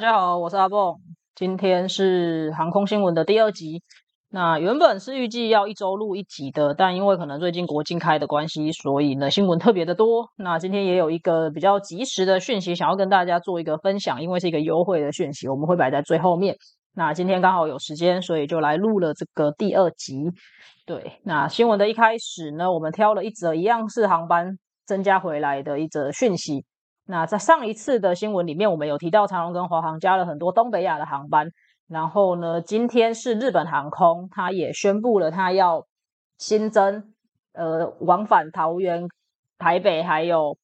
大家好，我是阿蹦，今天是航空新闻的第二集。那原本是预计要一周录一集的，但因为可能最近国庆开的关系，所以呢新闻特别的多。那今天也有一个比较及时的讯息，想要跟大家做一个分享，因为是一个优惠的讯息，我们会摆在最后面。那今天刚好有时间，所以就来录了这个第二集。对，那新闻的一开始呢，我们挑了一则一样是航班增加回来的一则讯息。那在上一次的新闻里面，我们有提到长荣跟华航加了很多东北亚的航班。然后呢，今天是日本航空，它也宣布了，它要新增呃往返桃园、台北还有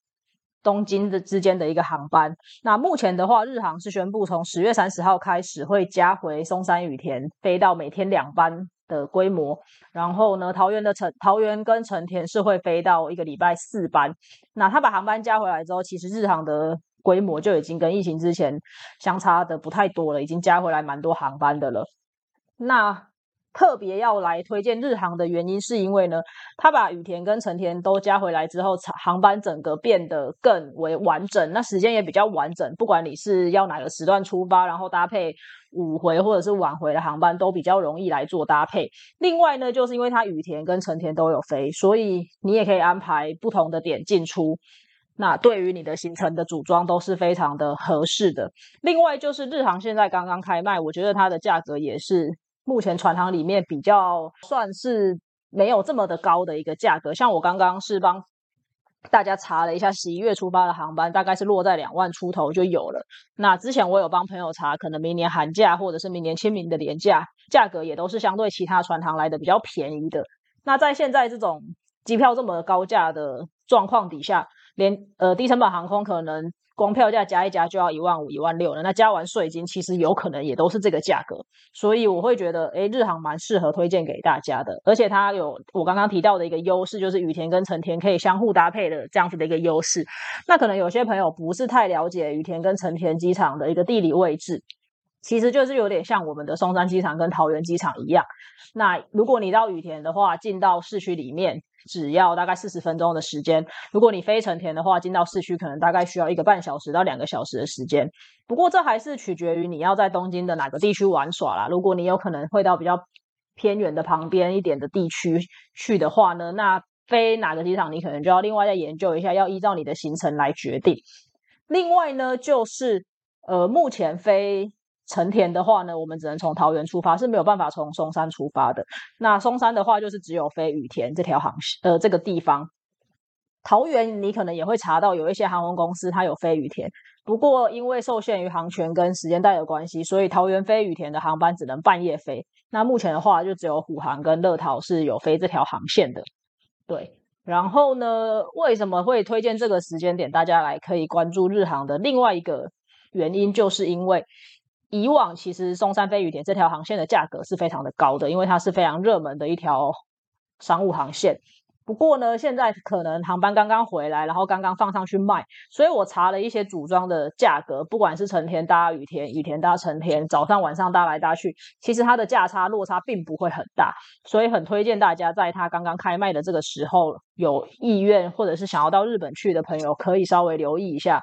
东京的之间的一个航班。那目前的话，日航是宣布从十月三十号开始会加回松山羽田，飞到每天两班的规模。然后呢，桃园的成桃园跟成田是会飞到一个礼拜四班。那他把航班加回来之后，其实日航的。规模就已经跟疫情之前相差的不太多了，已经加回来蛮多航班的了。那特别要来推荐日航的原因，是因为呢，他把羽田跟成田都加回来之后，航班整个变得更为完整，那时间也比较完整。不管你是要哪个时段出发，然后搭配午回或者是晚回的航班，都比较容易来做搭配。另外呢，就是因为它羽田跟成田都有飞，所以你也可以安排不同的点进出。那对于你的行程的组装都是非常的合适的。另外就是日航现在刚刚开卖，我觉得它的价格也是目前船航里面比较算是没有这么的高的一个价格。像我刚刚是帮大家查了一下，十一月出发的航班大概是落在两万出头就有了。那之前我有帮朋友查，可能明年寒假或者是明年清明的年假，价格也都是相对其他船航来的比较便宜的。那在现在这种机票这么高价的状况底下，连呃低成本航空可能光票价加一加就要一万五一万六了，那加完税金其实有可能也都是这个价格，所以我会觉得诶日航蛮适合推荐给大家的，而且它有我刚刚提到的一个优势，就是羽田跟成田可以相互搭配的这样子的一个优势。那可能有些朋友不是太了解羽田跟成田机场的一个地理位置，其实就是有点像我们的松山机场跟桃园机场一样。那如果你到羽田的话，进到市区里面。只要大概四十分钟的时间，如果你飞成田的话，进到市区可能大概需要一个半小时到两个小时的时间。不过这还是取决于你要在东京的哪个地区玩耍啦。如果你有可能会到比较偏远的旁边一点的地区去的话呢，那飞哪个机场你可能就要另外再研究一下，要依照你的行程来决定。另外呢，就是呃，目前飞。成田的话呢，我们只能从桃园出发，是没有办法从松山出发的。那松山的话，就是只有飞羽田这条航线，呃，这个地方。桃园你可能也会查到有一些航空公司它有飞羽田，不过因为受限于航权跟时间带的关系，所以桃园飞羽田的航班只能半夜飞。那目前的话，就只有虎航跟乐桃是有飞这条航线的。对，然后呢，为什么会推荐这个时间点大家来可以关注日航的？另外一个原因就是因为。以往其实松山飞羽田这条航线的价格是非常的高的，因为它是非常热门的一条商务航线。不过呢，现在可能航班刚刚回来，然后刚刚放上去卖，所以我查了一些组装的价格，不管是成田搭羽田、羽田搭成田，早上晚上搭来搭去，其实它的价差落差并不会很大，所以很推荐大家在它刚刚开卖的这个时候，有意愿或者是想要到日本去的朋友，可以稍微留意一下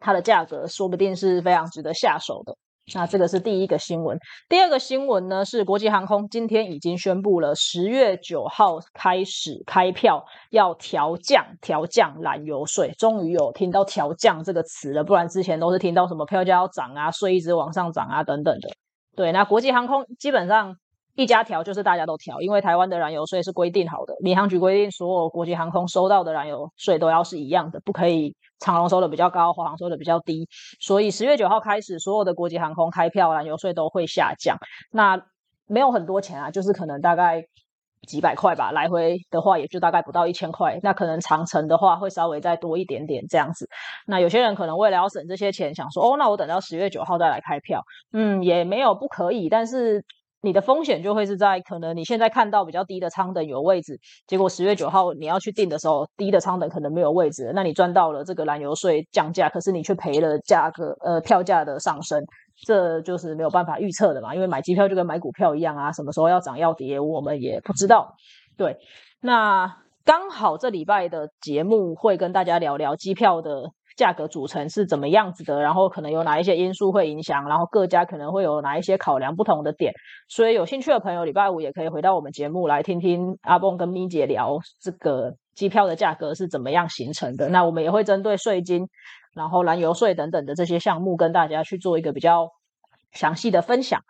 它的价格，说不定是非常值得下手的。那这个是第一个新闻，第二个新闻呢是国际航空今天已经宣布了，十月九号开始开票要调降调降燃油税，终于有听到调降这个词了，不然之前都是听到什么票价要涨啊，税一直往上涨啊等等的。对，那国际航空基本上。一家调就是大家都调，因为台湾的燃油税是规定好的，民航局规定所有国际航空收到的燃油税都要是一样的，不可以长龙收的比较高，华航收的比较低。所以十月九号开始，所有的国际航空开票燃油税都会下降。那没有很多钱啊，就是可能大概几百块吧，来回的话也就大概不到一千块。那可能长程的话会稍微再多一点点这样子。那有些人可能为了要省这些钱，想说哦，那我等到十月九号再来开票，嗯，也没有不可以，但是。你的风险就会是在可能你现在看到比较低的舱等有位置，结果十月九号你要去订的时候，低的舱等可能没有位置，那你赚到了这个燃油税降价，可是你却赔了价格呃票价的上升，这就是没有办法预测的嘛，因为买机票就跟买股票一样啊，什么时候要涨要跌我们也不知道。对，那刚好这礼拜的节目会跟大家聊聊机票的。价格组成是怎么样子的，然后可能有哪一些因素会影响，然后各家可能会有哪一些考量不同的点。所以有兴趣的朋友，礼拜五也可以回到我们节目来听听阿蹦跟咪姐聊这个机票的价格是怎么样形成的。那我们也会针对税金、然后燃油税等等的这些项目，跟大家去做一个比较详细的分享。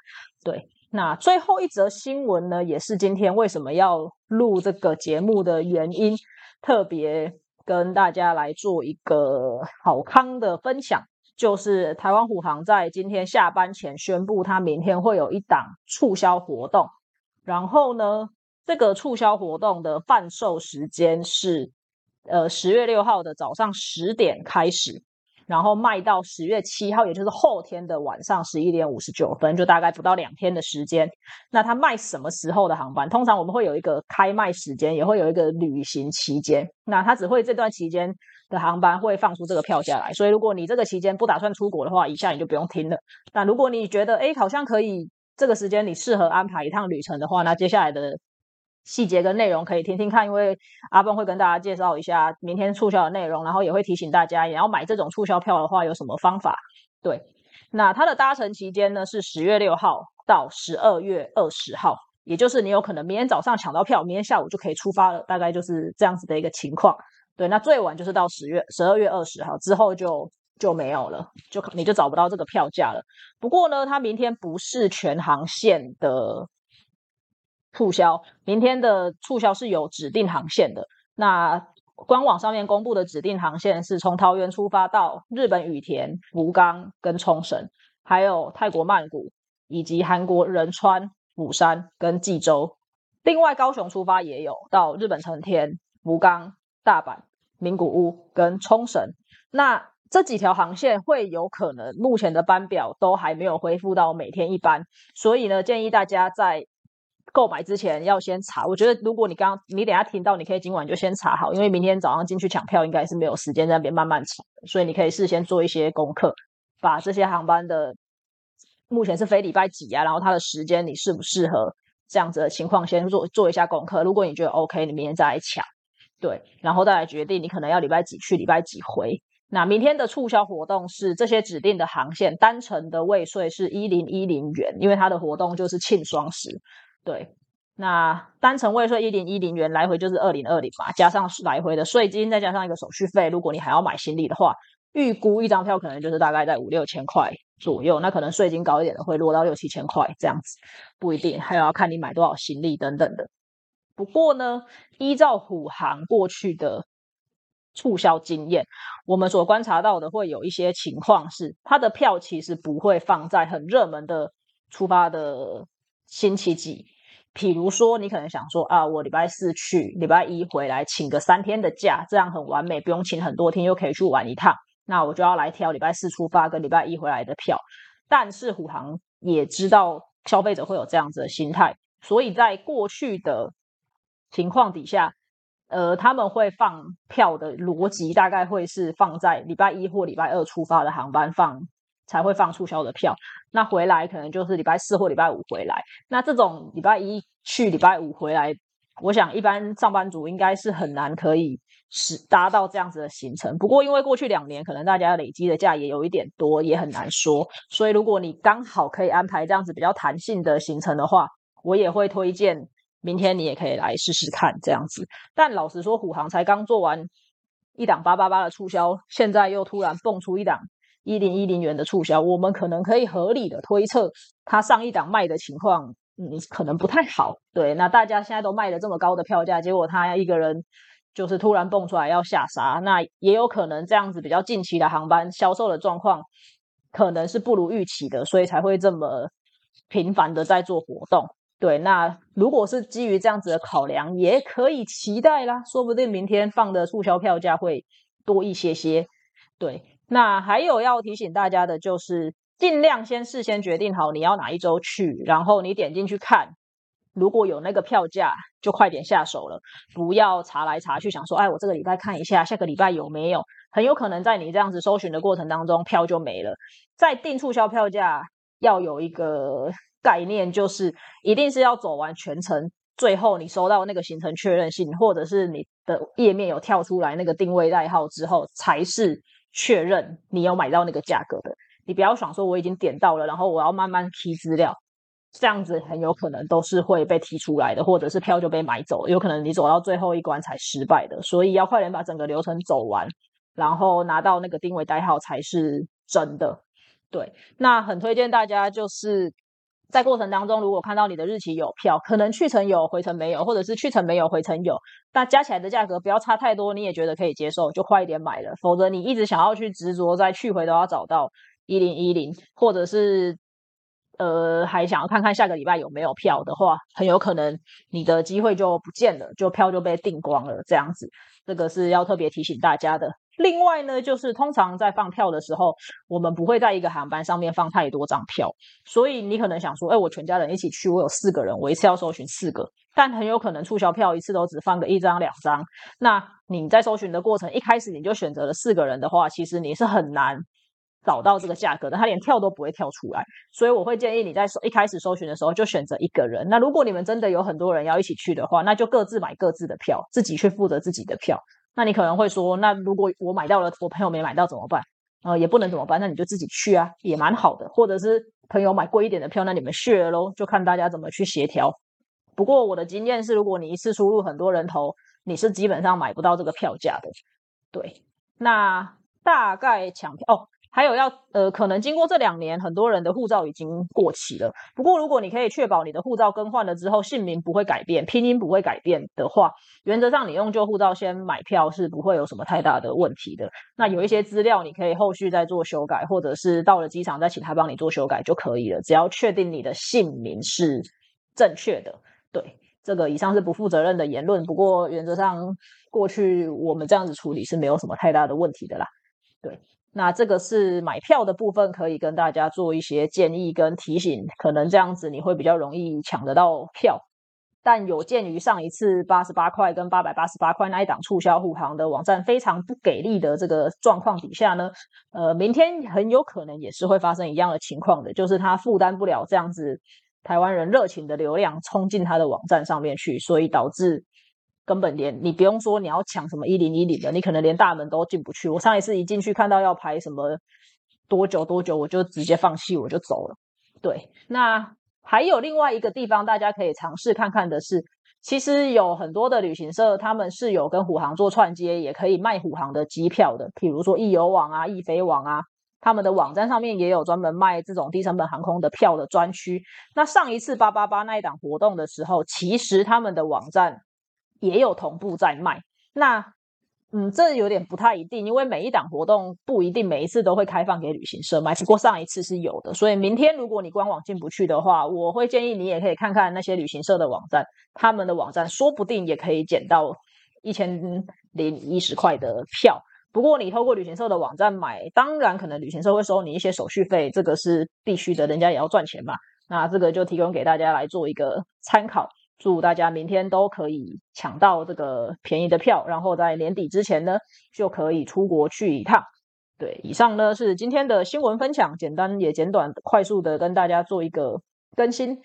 对。那最后一则新闻呢，也是今天为什么要录这个节目的原因，特别跟大家来做一个好康的分享，就是台湾虎航在今天下班前宣布，它明天会有一档促销活动。然后呢，这个促销活动的贩售时间是，呃，十月六号的早上十点开始。然后卖到十月七号，也就是后天的晚上十一点五十九分，就大概不到两天的时间。那它卖什么时候的航班？通常我们会有一个开卖时间，也会有一个旅行期间。那它只会这段期间的航班会放出这个票价来。所以如果你这个期间不打算出国的话，以下你就不用听了。那如果你觉得哎，好像可以这个时间你适合安排一趟旅程的话，那接下来的。细节跟内容可以听听看，因为阿蹦会跟大家介绍一下明天促销的内容，然后也会提醒大家，也要买这种促销票的话有什么方法。对，那它的搭乘期间呢是十月六号到十二月二十号，也就是你有可能明天早上抢到票，明天下午就可以出发了，大概就是这样子的一个情况。对，那最晚就是到十月十二月二十号之后就就没有了，就你就找不到这个票价了。不过呢，它明天不是全航线的。促销，明天的促销是有指定航线的。那官网上面公布的指定航线是从桃园出发到日本羽田、福冈跟冲绳，还有泰国曼谷以及韩国仁川、釜山跟济州。另外，高雄出发也有到日本成田、福冈、大阪、名古屋跟冲绳。那这几条航线会有可能目前的班表都还没有恢复到每天一班，所以呢，建议大家在购买之前要先查，我觉得如果你刚你等下听到，你可以今晚就先查好，因为明天早上进去抢票应该是没有时间在那边慢慢查，所以你可以事先做一些功课，把这些航班的目前是飞礼拜几啊，然后它的时间你适不适合这样子的情况先做做一下功课。如果你觉得 OK，你明天再来抢，对，然后再来决定你可能要礼拜几去，礼拜几回。那明天的促销活动是这些指定的航线单程的未税是一零一零元，因为它的活动就是庆双十。对，那单程未税一零一零元，来回就是二零二零嘛，加上来回的税金，再加上一个手续费，如果你还要买行李的话，预估一张票可能就是大概在五六千块左右。那可能税金高一点的会落到六七千块这样子，不一定，还有要看你买多少行李等等的。不过呢，依照虎航过去的促销经验，我们所观察到的会有一些情况是，它的票其实不会放在很热门的出发的星期几。比如说，你可能想说啊，我礼拜四去，礼拜一回来，请个三天的假，这样很完美，不用请很多天，又可以去玩一趟。那我就要来挑礼拜四出发跟礼拜一回来的票。但是虎航也知道消费者会有这样子的心态，所以在过去的情况底下，呃，他们会放票的逻辑大概会是放在礼拜一或礼拜二出发的航班放。才会放促销的票，那回来可能就是礼拜四或礼拜五回来。那这种礼拜一去，礼拜五回来，我想一般上班族应该是很难可以使达到这样子的行程。不过因为过去两年可能大家累积的假也有一点多，也很难说。所以如果你刚好可以安排这样子比较弹性的行程的话，我也会推荐明天你也可以来试试看这样子。但老实说，虎航才刚做完一档八八八的促销，现在又突然蹦出一档。一零一零元的促销，我们可能可以合理的推测，它上一档卖的情况，嗯，可能不太好。对，那大家现在都卖了这么高的票价，结果他一个人就是突然蹦出来要下杀，那也有可能这样子比较近期的航班销售的状况，可能是不如预期的，所以才会这么频繁的在做活动。对，那如果是基于这样子的考量，也可以期待啦，说不定明天放的促销票价会多一些些。对。那还有要提醒大家的，就是尽量先事先决定好你要哪一周去，然后你点进去看，如果有那个票价，就快点下手了，不要查来查去，想说，哎，我这个礼拜看一下，下个礼拜有没有？很有可能在你这样子搜寻的过程当中，票就没了。在订促销票价要有一个概念，就是一定是要走完全程，最后你收到那个行程确认信，或者是你的页面有跳出来那个定位代号之后，才是。确认你有买到那个价格的。你不要想说我已经点到了，然后我要慢慢提资料，这样子很有可能都是会被提出来的，或者是票就被买走，有可能你走到最后一关才失败的。所以要快点把整个流程走完，然后拿到那个定位代号才是真的。对，那很推荐大家就是在过程当中，如果看到你的日期有票，可能去程有回程没有，或者是去程没有回程有，那加起来的价格不要差太多，你也觉得可以接受，就快一点买了。否则你一直想要去执着在去回都要找到。一零一零，或者是呃，还想要看看下个礼拜有没有票的话，很有可能你的机会就不见了，就票就被订光了。这样子，这个是要特别提醒大家的。另外呢，就是通常在放票的时候，我们不会在一个航班上面放太多张票，所以你可能想说，哎，我全家人一起去，我有四个人，我一次要搜寻四个，但很有可能促销票一次都只放个一张两张。那你在搜寻的过程，一开始你就选择了四个人的话，其实你是很难。找到这个价格的，他连跳都不会跳出来，所以我会建议你在一开始搜寻的时候就选择一个人。那如果你们真的有很多人要一起去的话，那就各自买各自的票，自己去负责自己的票。那你可能会说，那如果我买到了，我朋友没买到怎么办？呃，也不能怎么办？那你就自己去啊，也蛮好的。或者是朋友买贵一点的票，那你们 share 喽，就看大家怎么去协调。不过我的经验是，如果你一次出入很多人头，你是基本上买不到这个票价的。对，那大概抢票哦。还有要呃，可能经过这两年，很多人的护照已经过期了。不过，如果你可以确保你的护照更换了之后，姓名不会改变，拼音不会改变的话，原则上你用旧护照先买票是不会有什么太大的问题的。那有一些资料你可以后续再做修改，或者是到了机场再请他帮你做修改就可以了。只要确定你的姓名是正确的，对这个以上是不负责任的言论。不过原则上过去我们这样子处理是没有什么太大的问题的啦，对。那这个是买票的部分，可以跟大家做一些建议跟提醒，可能这样子你会比较容易抢得到票。但有鉴于上一次八十八块跟八百八十八块那一档促销护航的网站非常不给力的这个状况底下呢，呃，明天很有可能也是会发生一样的情况的，就是他负担不了这样子台湾人热情的流量冲进他的网站上面去，所以导致。根本连你不用说你要抢什么一零一零的，你可能连大门都进不去。我上一次一进去看到要排什么多久多久，我就直接放弃，我就走了。对，那还有另外一个地方大家可以尝试看看的是，其实有很多的旅行社他们是有跟虎航做串接，也可以卖虎航的机票的，比如说易游网啊、易飞网啊，他们的网站上面也有专门卖这种低成本航空的票的专区。那上一次八八八那一档活动的时候，其实他们的网站。也有同步在卖，那嗯，这有点不太一定，因为每一档活动不一定每一次都会开放给旅行社买，不过上一次是有的，所以明天如果你官网进不去的话，我会建议你也可以看看那些旅行社的网站，他们的网站说不定也可以捡到一千零一十块的票。不过你透过旅行社的网站买，当然可能旅行社会收你一些手续费，这个是必须的，人家也要赚钱嘛。那这个就提供给大家来做一个参考。祝大家明天都可以抢到这个便宜的票，然后在年底之前呢就可以出国去一趟。对，以上呢是今天的新闻分享，简单也简短、快速的跟大家做一个更新。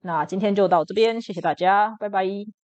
那今天就到这边，谢谢大家，拜拜。